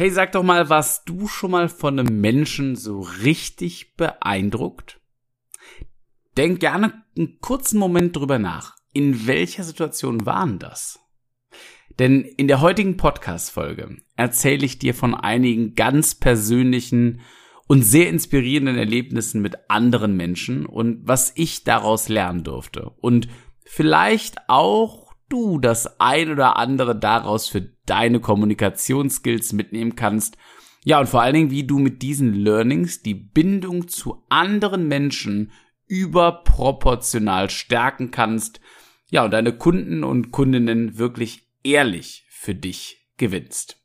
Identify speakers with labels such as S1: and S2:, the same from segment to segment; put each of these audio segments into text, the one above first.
S1: Hey, sag doch mal, warst du schon mal von einem Menschen so richtig beeindruckt? Denk gerne einen kurzen Moment drüber nach. In welcher Situation waren das? Denn in der heutigen Podcast-Folge erzähle ich dir von einigen ganz persönlichen und sehr inspirierenden Erlebnissen mit anderen Menschen und was ich daraus lernen durfte. Und vielleicht auch du das ein oder andere daraus für deine Kommunikationsskills mitnehmen kannst. Ja, und vor allen Dingen, wie du mit diesen Learnings die Bindung zu anderen Menschen überproportional stärken kannst. Ja, und deine Kunden und Kundinnen wirklich ehrlich für dich gewinnst.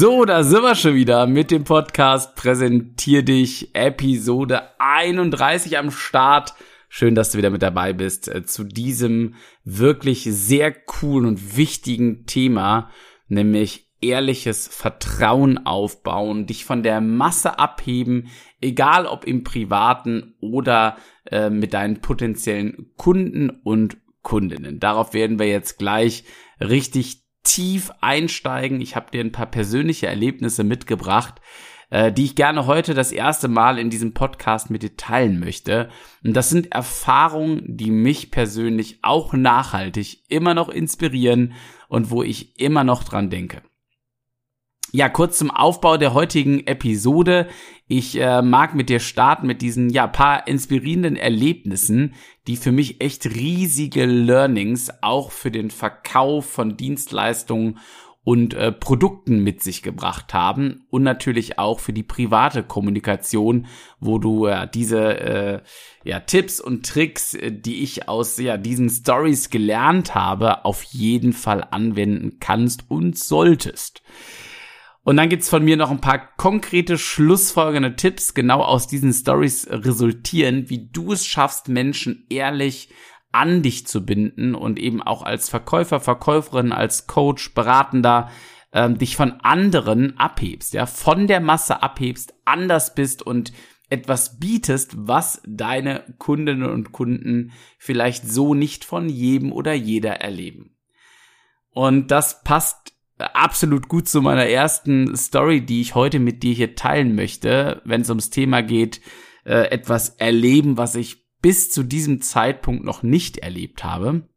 S1: So, da sind wir schon wieder mit dem Podcast Präsentier dich Episode 31 am Start. Schön, dass du wieder mit dabei bist äh, zu diesem wirklich sehr coolen und wichtigen Thema, nämlich ehrliches Vertrauen aufbauen, dich von der Masse abheben, egal ob im privaten oder äh, mit deinen potenziellen Kunden und Kundinnen. Darauf werden wir jetzt gleich richtig tief einsteigen. Ich habe dir ein paar persönliche Erlebnisse mitgebracht, äh, die ich gerne heute das erste Mal in diesem Podcast mit dir teilen möchte. Und das sind Erfahrungen, die mich persönlich auch nachhaltig immer noch inspirieren und wo ich immer noch dran denke. Ja, kurz zum Aufbau der heutigen Episode. Ich äh, mag mit dir starten mit diesen ja paar inspirierenden Erlebnissen, die für mich echt riesige Learnings auch für den Verkauf von Dienstleistungen und äh, Produkten mit sich gebracht haben und natürlich auch für die private Kommunikation, wo du äh, diese äh, ja, Tipps und Tricks, äh, die ich aus ja, diesen Stories gelernt habe, auf jeden Fall anwenden kannst und solltest. Und dann gibt's von mir noch ein paar konkrete schlussfolgende Tipps, genau aus diesen Stories resultieren, wie du es schaffst, Menschen ehrlich an dich zu binden und eben auch als Verkäufer, Verkäuferin, als Coach, Beratender ähm, dich von anderen abhebst, ja, von der Masse abhebst, anders bist und etwas bietest, was deine Kundinnen und Kunden vielleicht so nicht von jedem oder jeder erleben. Und das passt absolut gut zu meiner ersten Story, die ich heute mit dir hier teilen möchte, wenn es ums Thema geht, äh, etwas erleben, was ich bis zu diesem Zeitpunkt noch nicht erlebt habe.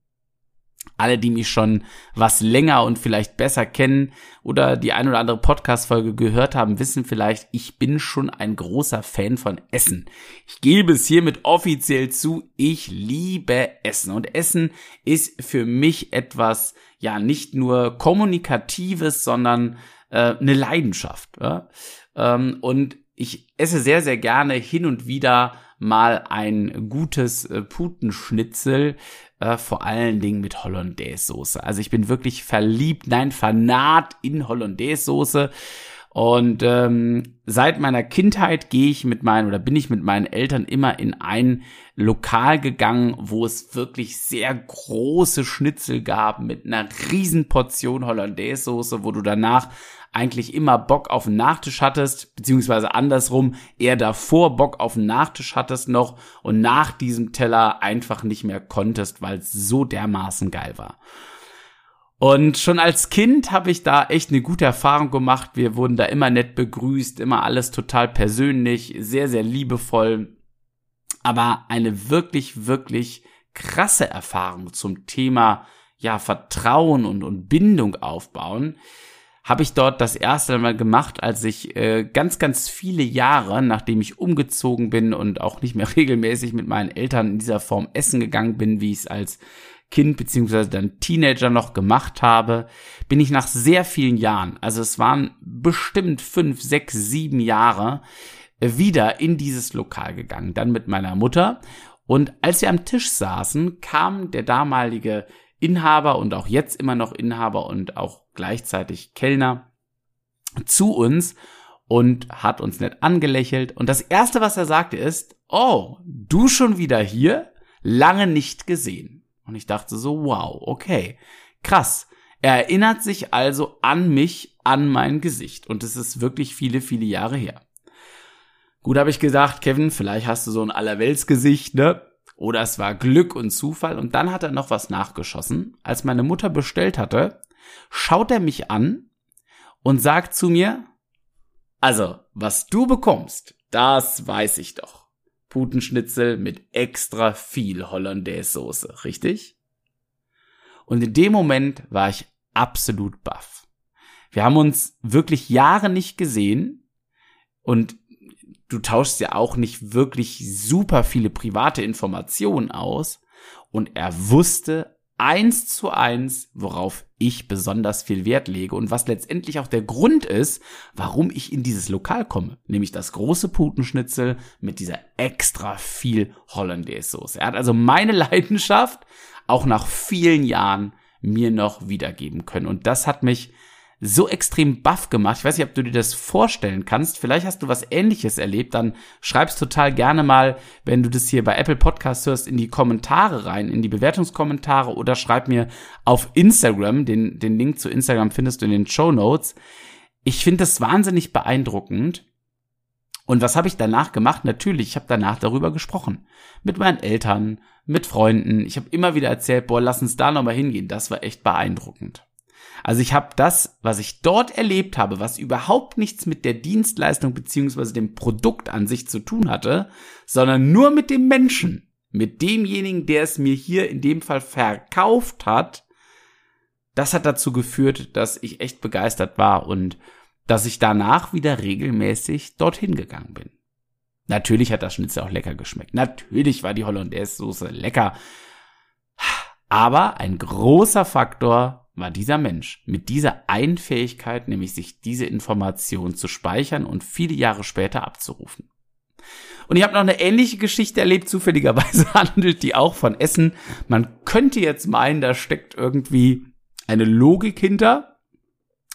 S1: Alle, die mich schon was länger und vielleicht besser kennen oder die ein oder andere Podcast-Folge gehört haben, wissen vielleicht, ich bin schon ein großer Fan von Essen. Ich gebe es hiermit offiziell zu, ich liebe Essen. Und Essen ist für mich etwas, ja, nicht nur kommunikatives, sondern äh, eine Leidenschaft. Ja? Ähm, und ich esse sehr, sehr gerne hin und wieder mal ein gutes äh, Putenschnitzel, äh, vor allen Dingen mit Hollandaise-Soße. Also ich bin wirklich verliebt, nein, fanat in Hollandaise-Soße. Und ähm, seit meiner Kindheit gehe ich mit meinen oder bin ich mit meinen Eltern immer in ein Lokal gegangen, wo es wirklich sehr große Schnitzel gab mit einer riesen Portion Hollandaise-Soße, wo du danach eigentlich immer Bock auf den Nachtisch hattest, beziehungsweise andersrum, eher davor Bock auf den Nachtisch hattest noch und nach diesem Teller einfach nicht mehr konntest, weil es so dermaßen geil war. Und schon als Kind habe ich da echt eine gute Erfahrung gemacht. Wir wurden da immer nett begrüßt, immer alles total persönlich, sehr, sehr liebevoll. Aber eine wirklich, wirklich krasse Erfahrung zum Thema ja Vertrauen und, und Bindung aufbauen habe ich dort das erste Mal gemacht, als ich äh, ganz, ganz viele Jahre, nachdem ich umgezogen bin und auch nicht mehr regelmäßig mit meinen Eltern in dieser Form essen gegangen bin, wie ich es als Kind beziehungsweise dann Teenager noch gemacht habe, bin ich nach sehr vielen Jahren, also es waren bestimmt fünf, sechs, sieben Jahre, äh, wieder in dieses Lokal gegangen, dann mit meiner Mutter. Und als wir am Tisch saßen, kam der damalige Inhaber und auch jetzt immer noch Inhaber und auch gleichzeitig Kellner zu uns und hat uns nett angelächelt. Und das erste, was er sagte, ist, oh, du schon wieder hier? Lange nicht gesehen. Und ich dachte so, wow, okay, krass. Er erinnert sich also an mich, an mein Gesicht. Und es ist wirklich viele, viele Jahre her. Gut, habe ich gesagt, Kevin, vielleicht hast du so ein Allerweltsgesicht, ne? Oder es war Glück und Zufall. Und dann hat er noch was nachgeschossen. Als meine Mutter bestellt hatte, schaut er mich an und sagt zu mir, also, was du bekommst, das weiß ich doch. Putenschnitzel mit extra viel Hollandaise-Soße, richtig? Und in dem Moment war ich absolut baff. Wir haben uns wirklich Jahre nicht gesehen und du tauschst ja auch nicht wirklich super viele private Informationen aus und er wusste eins zu eins, worauf ich besonders viel Wert lege und was letztendlich auch der Grund ist, warum ich in dieses Lokal komme, nämlich das große Putenschnitzel mit dieser extra viel Hollandaise-Soße. Er hat also meine Leidenschaft auch nach vielen Jahren mir noch wiedergeben können und das hat mich so extrem baff gemacht. Ich weiß nicht, ob du dir das vorstellen kannst. Vielleicht hast du was ähnliches erlebt. Dann schreib's total gerne mal, wenn du das hier bei Apple Podcasts hörst, in die Kommentare rein, in die Bewertungskommentare oder schreib mir auf Instagram. Den, den Link zu Instagram findest du in den Show Notes. Ich finde das wahnsinnig beeindruckend. Und was habe ich danach gemacht? Natürlich, ich habe danach darüber gesprochen. Mit meinen Eltern, mit Freunden. Ich habe immer wieder erzählt, boah, lass uns da nochmal hingehen. Das war echt beeindruckend. Also ich habe das, was ich dort erlebt habe, was überhaupt nichts mit der Dienstleistung beziehungsweise dem Produkt an sich zu tun hatte, sondern nur mit dem Menschen, mit demjenigen, der es mir hier in dem Fall verkauft hat, das hat dazu geführt, dass ich echt begeistert war und dass ich danach wieder regelmäßig dorthin gegangen bin. Natürlich hat das Schnitzel auch lecker geschmeckt. Natürlich war die Hollandaise-Soße lecker. Aber ein großer Faktor war dieser Mensch mit dieser einen Fähigkeit, nämlich sich diese Information zu speichern und viele Jahre später abzurufen. Und ich habe noch eine ähnliche Geschichte erlebt, zufälligerweise handelt die auch von Essen. Man könnte jetzt meinen, da steckt irgendwie eine Logik hinter.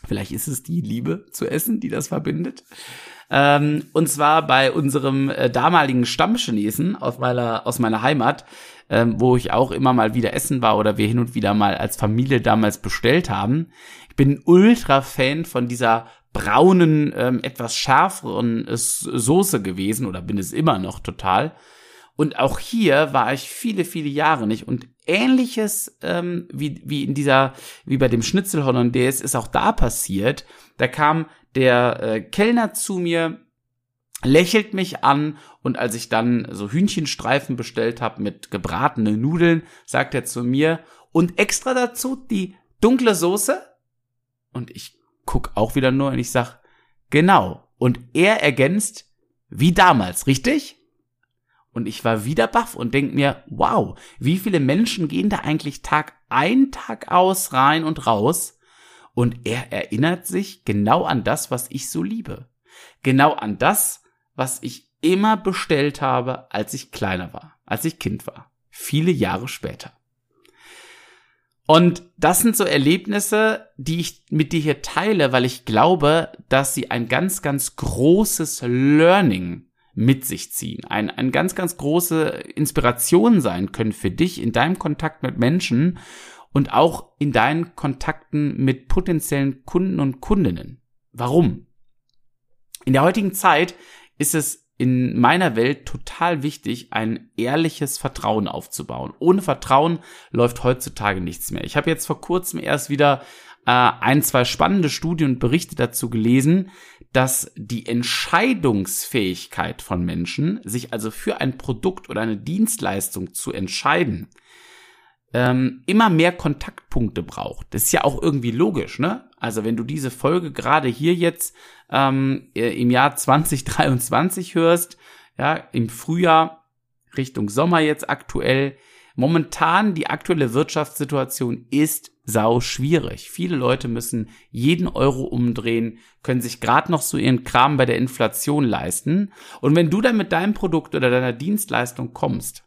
S1: Vielleicht ist es die Liebe zu Essen, die das verbindet. Ähm, und zwar bei unserem äh, damaligen Stammchinesen aus meiner, aus meiner Heimat ähm, wo ich auch immer mal wieder essen war oder wir hin und wieder mal als Familie damals bestellt haben. Ich bin ultra Fan von dieser braunen, ähm, etwas schärferen äh, Soße gewesen oder bin es immer noch total. Und auch hier war ich viele, viele Jahre nicht. Und ähnliches ähm, wie, wie in dieser, wie bei dem Schnitzel Hollandaise ist auch da passiert. Da kam der äh, Kellner zu mir lächelt mich an und als ich dann so Hühnchenstreifen bestellt habe mit gebratenen Nudeln, sagt er zu mir und extra dazu die dunkle Soße und ich guck auch wieder nur und ich sag genau und er ergänzt wie damals, richtig? Und ich war wieder baff und denk mir, wow, wie viele Menschen gehen da eigentlich Tag ein, Tag aus, rein und raus? Und er erinnert sich genau an das, was ich so liebe. Genau an das, was ich immer bestellt habe, als ich kleiner war, als ich Kind war. Viele Jahre später. Und das sind so Erlebnisse, die ich mit dir hier teile, weil ich glaube, dass sie ein ganz, ganz großes Learning mit sich ziehen. Ein, ein ganz, ganz große Inspiration sein können für dich in deinem Kontakt mit Menschen und auch in deinen Kontakten mit potenziellen Kunden und Kundinnen. Warum? In der heutigen Zeit ist es in meiner Welt total wichtig, ein ehrliches Vertrauen aufzubauen. Ohne Vertrauen läuft heutzutage nichts mehr. Ich habe jetzt vor kurzem erst wieder äh, ein, zwei spannende Studien und Berichte dazu gelesen, dass die Entscheidungsfähigkeit von Menschen, sich also für ein Produkt oder eine Dienstleistung zu entscheiden, ähm, immer mehr Kontaktpunkte braucht. Das ist ja auch irgendwie logisch, ne? Also wenn du diese Folge gerade hier jetzt ähm, äh, im Jahr 2023 hörst, ja, im Frühjahr Richtung Sommer jetzt aktuell, momentan die aktuelle Wirtschaftssituation ist sau schwierig. Viele Leute müssen jeden Euro umdrehen, können sich gerade noch so ihren Kram bei der Inflation leisten. Und wenn du dann mit deinem Produkt oder deiner Dienstleistung kommst,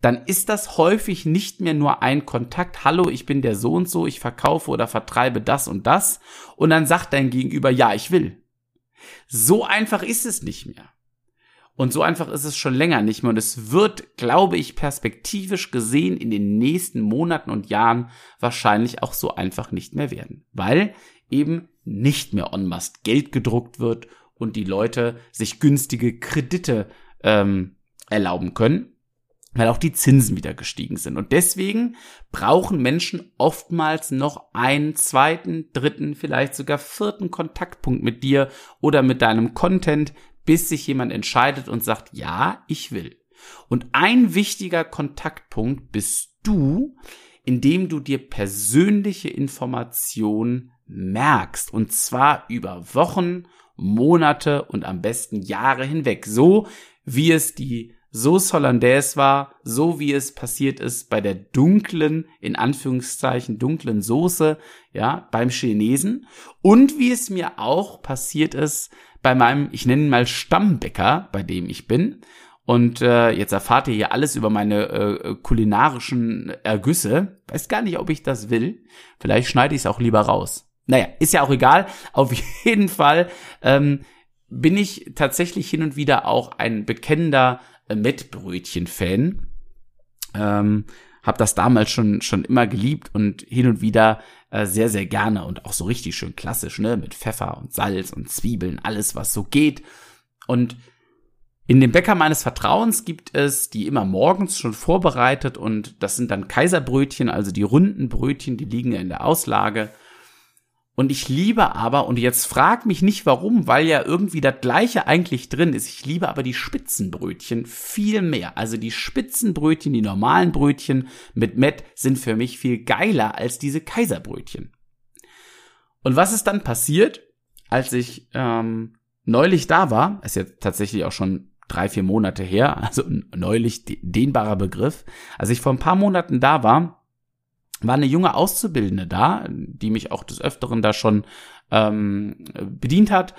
S1: dann ist das häufig nicht mehr nur ein Kontakt, hallo, ich bin der so und so, ich verkaufe oder vertreibe das und das, und dann sagt dein Gegenüber, ja, ich will. So einfach ist es nicht mehr. Und so einfach ist es schon länger nicht mehr. Und es wird, glaube ich, perspektivisch gesehen in den nächsten Monaten und Jahren wahrscheinlich auch so einfach nicht mehr werden. Weil eben nicht mehr en masse Geld gedruckt wird und die Leute sich günstige Kredite ähm, erlauben können, weil auch die Zinsen wieder gestiegen sind. Und deswegen brauchen Menschen oftmals noch einen zweiten, dritten, vielleicht sogar vierten Kontaktpunkt mit dir oder mit deinem Content, bis sich jemand entscheidet und sagt, ja, ich will. Und ein wichtiger Kontaktpunkt bist du, indem du dir persönliche Informationen merkst. Und zwar über Wochen, Monate und am besten Jahre hinweg. So wie es die Sauce Hollandaise war, so wie es passiert ist bei der dunklen, in Anführungszeichen dunklen Soße, ja, beim Chinesen und wie es mir auch passiert ist bei meinem, ich nenne ihn mal Stammbäcker, bei dem ich bin. Und äh, jetzt erfahrt ihr hier alles über meine äh, kulinarischen Ergüsse. Weiß gar nicht, ob ich das will. Vielleicht schneide ich es auch lieber raus. Naja, ist ja auch egal. Auf jeden Fall ähm, bin ich tatsächlich hin und wieder auch ein bekennender äh, Mettbrötchen-Fan. Ähm, hab das damals schon schon immer geliebt und hin und wieder äh, sehr sehr gerne und auch so richtig schön klassisch, ne, mit Pfeffer und Salz und Zwiebeln, alles was so geht. Und in dem Bäcker meines Vertrauens gibt es die immer morgens schon vorbereitet und das sind dann Kaiserbrötchen, also die runden Brötchen, die liegen ja in der Auslage und ich liebe aber, und jetzt frag mich nicht warum, weil ja irgendwie das gleiche eigentlich drin ist. Ich liebe aber die Spitzenbrötchen viel mehr. Also die Spitzenbrötchen, die normalen Brötchen mit Met sind für mich viel geiler als diese Kaiserbrötchen. Und was ist dann passiert, als ich ähm, neulich da war? Ist jetzt tatsächlich auch schon drei, vier Monate her, also neulich dehnbarer Begriff. Als ich vor ein paar Monaten da war, war eine junge Auszubildende da, die mich auch des Öfteren da schon ähm, bedient hat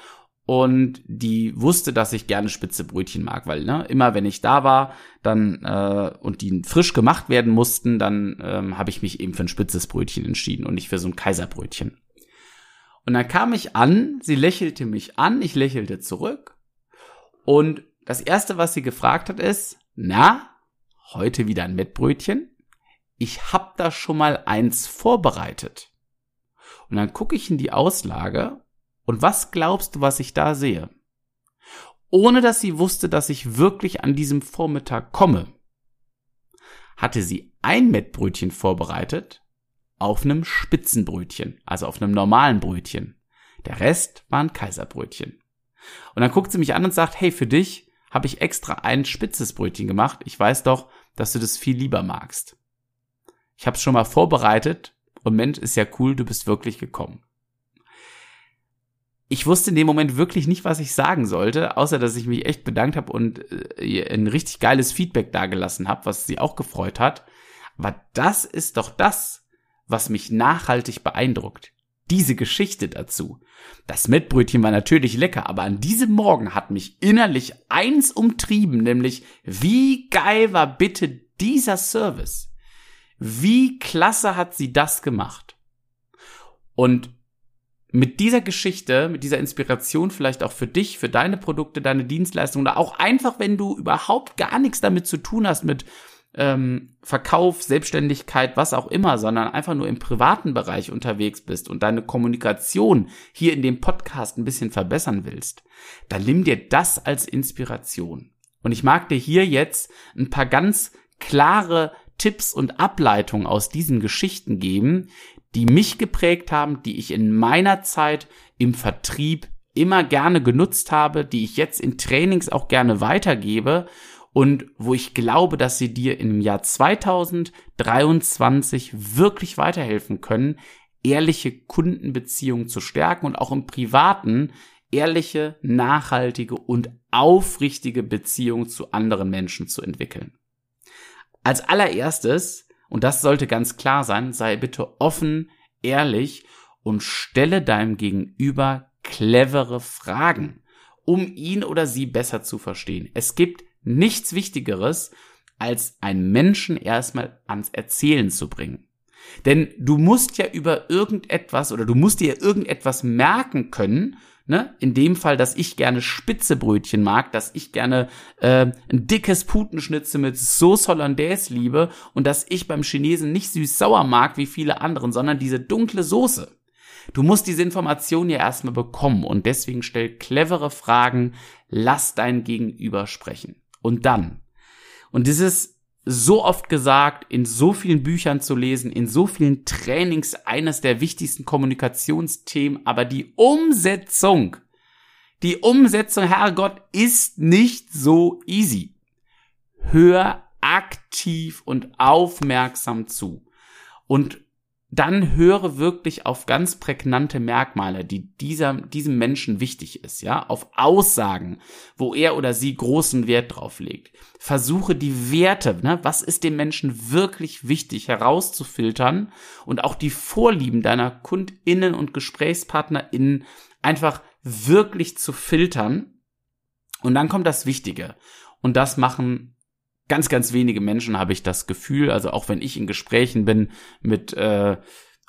S1: und die wusste, dass ich gerne spitze Brötchen mag, weil ne, immer wenn ich da war, dann äh, und die frisch gemacht werden mussten, dann ähm, habe ich mich eben für ein spitzes Brötchen entschieden und nicht für so ein Kaiserbrötchen. Und dann kam ich an, sie lächelte mich an, ich lächelte zurück und das erste, was sie gefragt hat, ist: Na, heute wieder ein Mettbrötchen? Ich hab da schon mal eins vorbereitet. Und dann gucke ich in die Auslage und was glaubst du, was ich da sehe? Ohne dass sie wusste, dass ich wirklich an diesem Vormittag komme, hatte sie ein Mettbrötchen vorbereitet auf einem Spitzenbrötchen, also auf einem normalen Brötchen. Der Rest waren Kaiserbrötchen. Und dann guckt sie mich an und sagt, hey, für dich habe ich extra ein spitzes Brötchen gemacht. Ich weiß doch, dass du das viel lieber magst ich habe es schon mal vorbereitet und Mensch, ist ja cool, du bist wirklich gekommen. Ich wusste in dem Moment wirklich nicht, was ich sagen sollte, außer dass ich mich echt bedankt habe und äh, ein richtig geiles Feedback dagelassen habe, was sie auch gefreut hat. Aber das ist doch das, was mich nachhaltig beeindruckt. Diese Geschichte dazu. Das Mettbrötchen war natürlich lecker, aber an diesem Morgen hat mich innerlich eins umtrieben, nämlich wie geil war bitte dieser Service? Wie klasse hat sie das gemacht? Und mit dieser Geschichte, mit dieser Inspiration vielleicht auch für dich, für deine Produkte, deine Dienstleistungen oder auch einfach, wenn du überhaupt gar nichts damit zu tun hast mit ähm, Verkauf, Selbstständigkeit, was auch immer, sondern einfach nur im privaten Bereich unterwegs bist und deine Kommunikation hier in dem Podcast ein bisschen verbessern willst, dann nimm dir das als Inspiration. Und ich mag dir hier jetzt ein paar ganz klare Tipps und Ableitungen aus diesen Geschichten geben, die mich geprägt haben, die ich in meiner Zeit im Vertrieb immer gerne genutzt habe, die ich jetzt in Trainings auch gerne weitergebe und wo ich glaube, dass sie dir im Jahr 2023 wirklich weiterhelfen können, ehrliche Kundenbeziehungen zu stärken und auch im privaten ehrliche, nachhaltige und aufrichtige Beziehungen zu anderen Menschen zu entwickeln. Als allererstes, und das sollte ganz klar sein, sei bitte offen, ehrlich und stelle deinem Gegenüber clevere Fragen, um ihn oder sie besser zu verstehen. Es gibt nichts Wichtigeres, als einen Menschen erstmal ans Erzählen zu bringen. Denn du musst ja über irgendetwas oder du musst dir irgendetwas merken können, ne? In dem Fall, dass ich gerne Spitzebrötchen mag, dass ich gerne äh, ein dickes Putenschnitzel mit Sauce Hollandaise liebe und dass ich beim Chinesen nicht süß-sauer mag wie viele anderen, sondern diese dunkle Soße. Du musst diese Information ja erstmal bekommen und deswegen stell clevere Fragen, lass dein Gegenüber sprechen. Und dann, und dieses so oft gesagt, in so vielen Büchern zu lesen, in so vielen Trainings eines der wichtigsten Kommunikationsthemen, aber die Umsetzung, die Umsetzung, Herrgott, ist nicht so easy. Hör aktiv und aufmerksam zu. Und dann höre wirklich auf ganz prägnante Merkmale, die dieser, diesem Menschen wichtig ist, ja, auf Aussagen, wo er oder sie großen Wert drauf legt. Versuche die Werte, ne, was ist dem Menschen wirklich wichtig, herauszufiltern und auch die Vorlieben deiner KundInnen und GesprächspartnerInnen einfach wirklich zu filtern. Und dann kommt das Wichtige. Und das machen ganz, ganz wenige Menschen habe ich das Gefühl, also auch wenn ich in Gesprächen bin mit äh,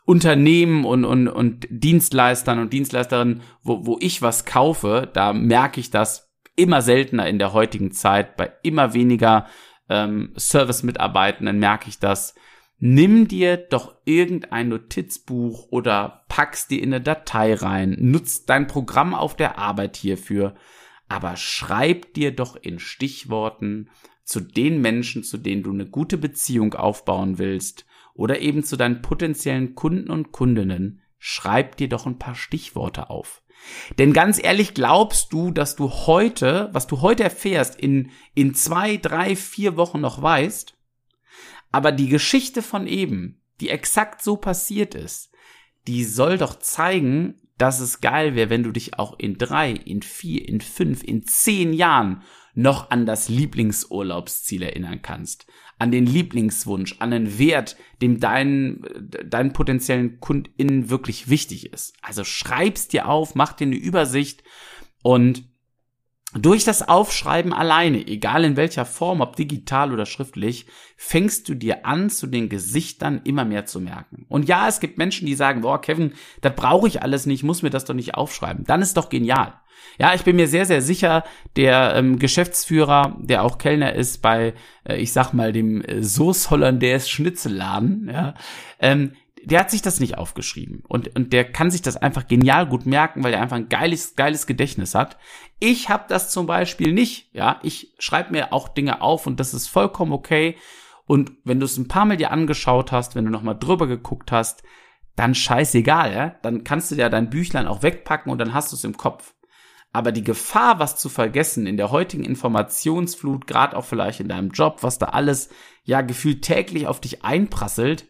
S1: Unternehmen und, und, und Dienstleistern und Dienstleisterinnen, wo, wo ich was kaufe, da merke ich das immer seltener in der heutigen Zeit, bei immer weniger ähm, Service-Mitarbeitenden merke ich das. Nimm dir doch irgendein Notizbuch oder pack's dir in eine Datei rein, nutzt dein Programm auf der Arbeit hierfür, aber schreib dir doch in Stichworten zu den Menschen, zu denen du eine gute Beziehung aufbauen willst oder eben zu deinen potenziellen Kunden und Kundinnen, schreib dir doch ein paar Stichworte auf. Denn ganz ehrlich, glaubst du, dass du heute, was du heute erfährst, in, in zwei, drei, vier Wochen noch weißt? Aber die Geschichte von eben, die exakt so passiert ist, die soll doch zeigen, dass es geil wäre, wenn du dich auch in drei, in vier, in fünf, in zehn Jahren noch an das Lieblingsurlaubsziel erinnern kannst, an den Lieblingswunsch, an den Wert, dem deinen, deinen potenziellen KundInnen wirklich wichtig ist. Also schreib's dir auf, mach dir eine Übersicht und durch das Aufschreiben alleine, egal in welcher Form, ob digital oder schriftlich, fängst du dir an, zu den Gesichtern immer mehr zu merken. Und ja, es gibt Menschen, die sagen, boah, Kevin, das brauche ich alles nicht, muss mir das doch nicht aufschreiben. Dann ist doch genial. Ja, ich bin mir sehr, sehr sicher, der ähm, Geschäftsführer, der auch Kellner ist bei, äh, ich sag mal, dem äh, Sauce Hollandaise Schnitzelladen, ja, ähm, der hat sich das nicht aufgeschrieben und, und der kann sich das einfach genial gut merken, weil er einfach ein geiles, geiles Gedächtnis hat. Ich habe das zum Beispiel nicht, ja. Ich schreibe mir auch Dinge auf und das ist vollkommen okay. Und wenn du es ein paar Mal dir angeschaut hast, wenn du nochmal drüber geguckt hast, dann scheißegal, ja. Dann kannst du dir dein Büchlein auch wegpacken und dann hast du es im Kopf. Aber die Gefahr, was zu vergessen in der heutigen Informationsflut, gerade auch vielleicht in deinem Job, was da alles ja gefühlt täglich auf dich einprasselt,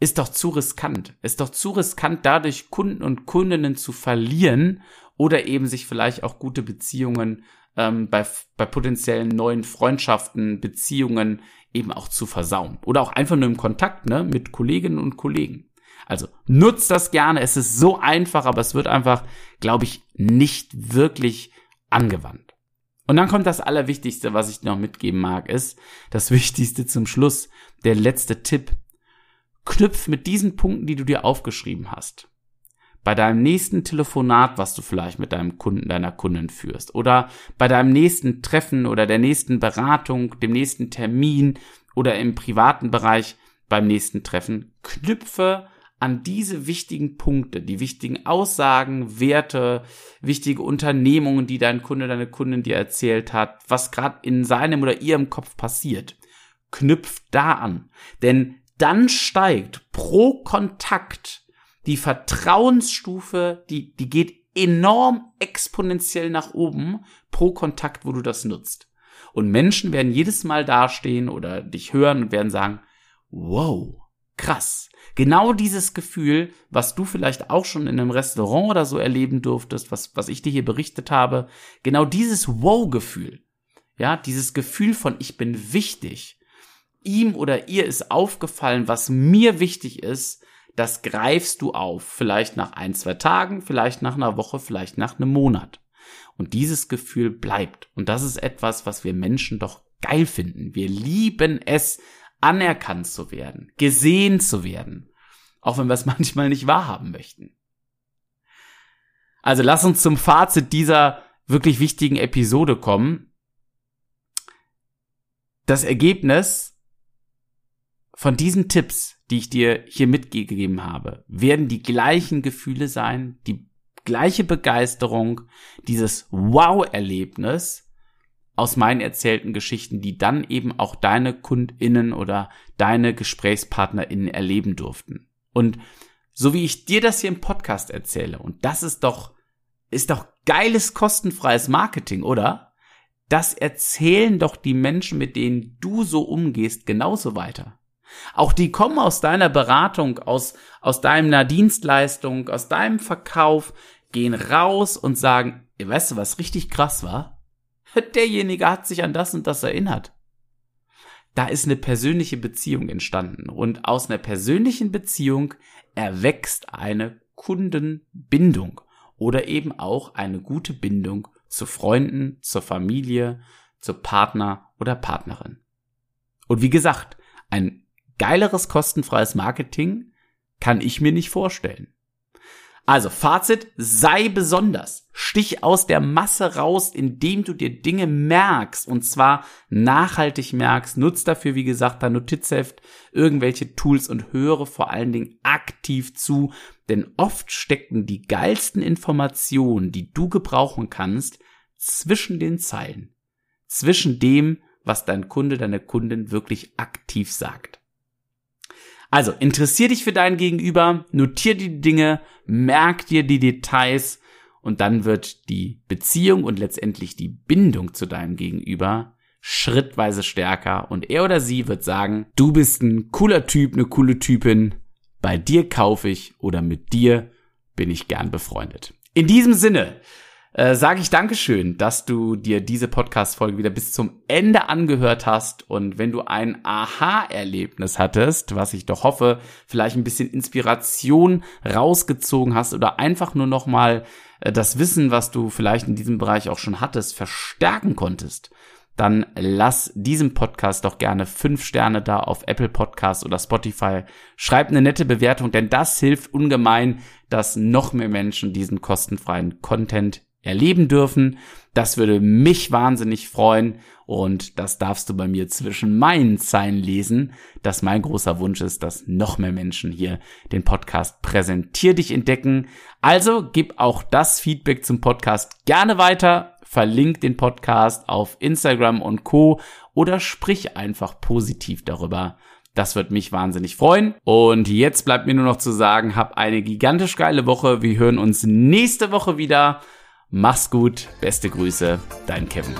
S1: ist doch zu riskant. Ist doch zu riskant, dadurch Kunden und Kundinnen zu verlieren oder eben sich vielleicht auch gute Beziehungen ähm, bei, bei potenziellen neuen Freundschaften, Beziehungen eben auch zu versauen. Oder auch einfach nur im Kontakt ne, mit Kolleginnen und Kollegen. Also nutzt das gerne. Es ist so einfach, aber es wird einfach, glaube ich, nicht wirklich angewandt. Und dann kommt das Allerwichtigste, was ich noch mitgeben mag, ist das Wichtigste zum Schluss, der letzte Tipp, knüpf mit diesen Punkten, die du dir aufgeschrieben hast, bei deinem nächsten Telefonat, was du vielleicht mit deinem Kunden, deiner Kundin führst, oder bei deinem nächsten Treffen oder der nächsten Beratung, dem nächsten Termin oder im privaten Bereich beim nächsten Treffen, knüpfe an diese wichtigen Punkte, die wichtigen Aussagen, Werte, wichtige Unternehmungen, die dein Kunde, deine Kundin dir erzählt hat, was gerade in seinem oder ihrem Kopf passiert. Knüpft da an. Denn dann steigt pro Kontakt die Vertrauensstufe, die, die geht enorm exponentiell nach oben pro Kontakt, wo du das nutzt. Und Menschen werden jedes Mal dastehen oder dich hören und werden sagen, wow, krass. Genau dieses Gefühl, was du vielleicht auch schon in einem Restaurant oder so erleben durftest, was, was ich dir hier berichtet habe, genau dieses Wow-Gefühl, ja, dieses Gefühl von ich bin wichtig, ihm oder ihr ist aufgefallen, was mir wichtig ist, das greifst du auf. Vielleicht nach ein, zwei Tagen, vielleicht nach einer Woche, vielleicht nach einem Monat. Und dieses Gefühl bleibt. Und das ist etwas, was wir Menschen doch geil finden. Wir lieben es, anerkannt zu werden, gesehen zu werden, auch wenn wir es manchmal nicht wahrhaben möchten. Also lass uns zum Fazit dieser wirklich wichtigen Episode kommen. Das Ergebnis von diesen Tipps, die ich dir hier mitgegeben habe, werden die gleichen Gefühle sein, die gleiche Begeisterung, dieses Wow-Erlebnis aus meinen erzählten Geschichten, die dann eben auch deine KundInnen oder deine GesprächspartnerInnen erleben durften. Und so wie ich dir das hier im Podcast erzähle, und das ist doch, ist doch geiles kostenfreies Marketing, oder? Das erzählen doch die Menschen, mit denen du so umgehst, genauso weiter. Auch die kommen aus deiner Beratung, aus, aus deiner Dienstleistung, aus deinem Verkauf, gehen raus und sagen, weißt du, was richtig krass war? Derjenige hat sich an das und das erinnert. Da ist eine persönliche Beziehung entstanden und aus einer persönlichen Beziehung erwächst eine Kundenbindung oder eben auch eine gute Bindung zu Freunden, zur Familie, zu Partner oder Partnerin. Und wie gesagt, ein geileres kostenfreies Marketing kann ich mir nicht vorstellen. Also Fazit, sei besonders. Stich aus der Masse raus, indem du dir Dinge merkst und zwar nachhaltig merkst. Nutz dafür, wie gesagt, dein Notizheft, irgendwelche Tools und höre vor allen Dingen aktiv zu, denn oft stecken die geilsten Informationen, die du gebrauchen kannst, zwischen den Zeilen. Zwischen dem, was dein Kunde, deine Kundin wirklich aktiv sagt. Also, interessier dich für dein Gegenüber, notier die Dinge, merk dir die Details und dann wird die Beziehung und letztendlich die Bindung zu deinem Gegenüber schrittweise stärker und er oder sie wird sagen, du bist ein cooler Typ, eine coole Typin, bei dir kaufe ich oder mit dir bin ich gern befreundet. In diesem Sinne, äh, sage ich Dankeschön, dass du dir diese Podcast-Folge wieder bis zum Ende angehört hast. Und wenn du ein Aha-Erlebnis hattest, was ich doch hoffe, vielleicht ein bisschen Inspiration rausgezogen hast oder einfach nur nochmal äh, das Wissen, was du vielleicht in diesem Bereich auch schon hattest, verstärken konntest, dann lass diesem Podcast doch gerne fünf Sterne da auf Apple Podcasts oder Spotify. Schreib eine nette Bewertung, denn das hilft ungemein, dass noch mehr Menschen diesen kostenfreien Content erleben dürfen. Das würde mich wahnsinnig freuen und das darfst du bei mir zwischen meinen Zeilen lesen, dass mein großer Wunsch ist, dass noch mehr Menschen hier den Podcast Präsentier dich entdecken. Also gib auch das Feedback zum Podcast gerne weiter, verlink den Podcast auf Instagram und Co. oder sprich einfach positiv darüber. Das wird mich wahnsinnig freuen. Und jetzt bleibt mir nur noch zu sagen, hab eine gigantisch geile Woche. Wir hören uns nächste Woche wieder. Mach's gut, beste Grüße, dein Kevin.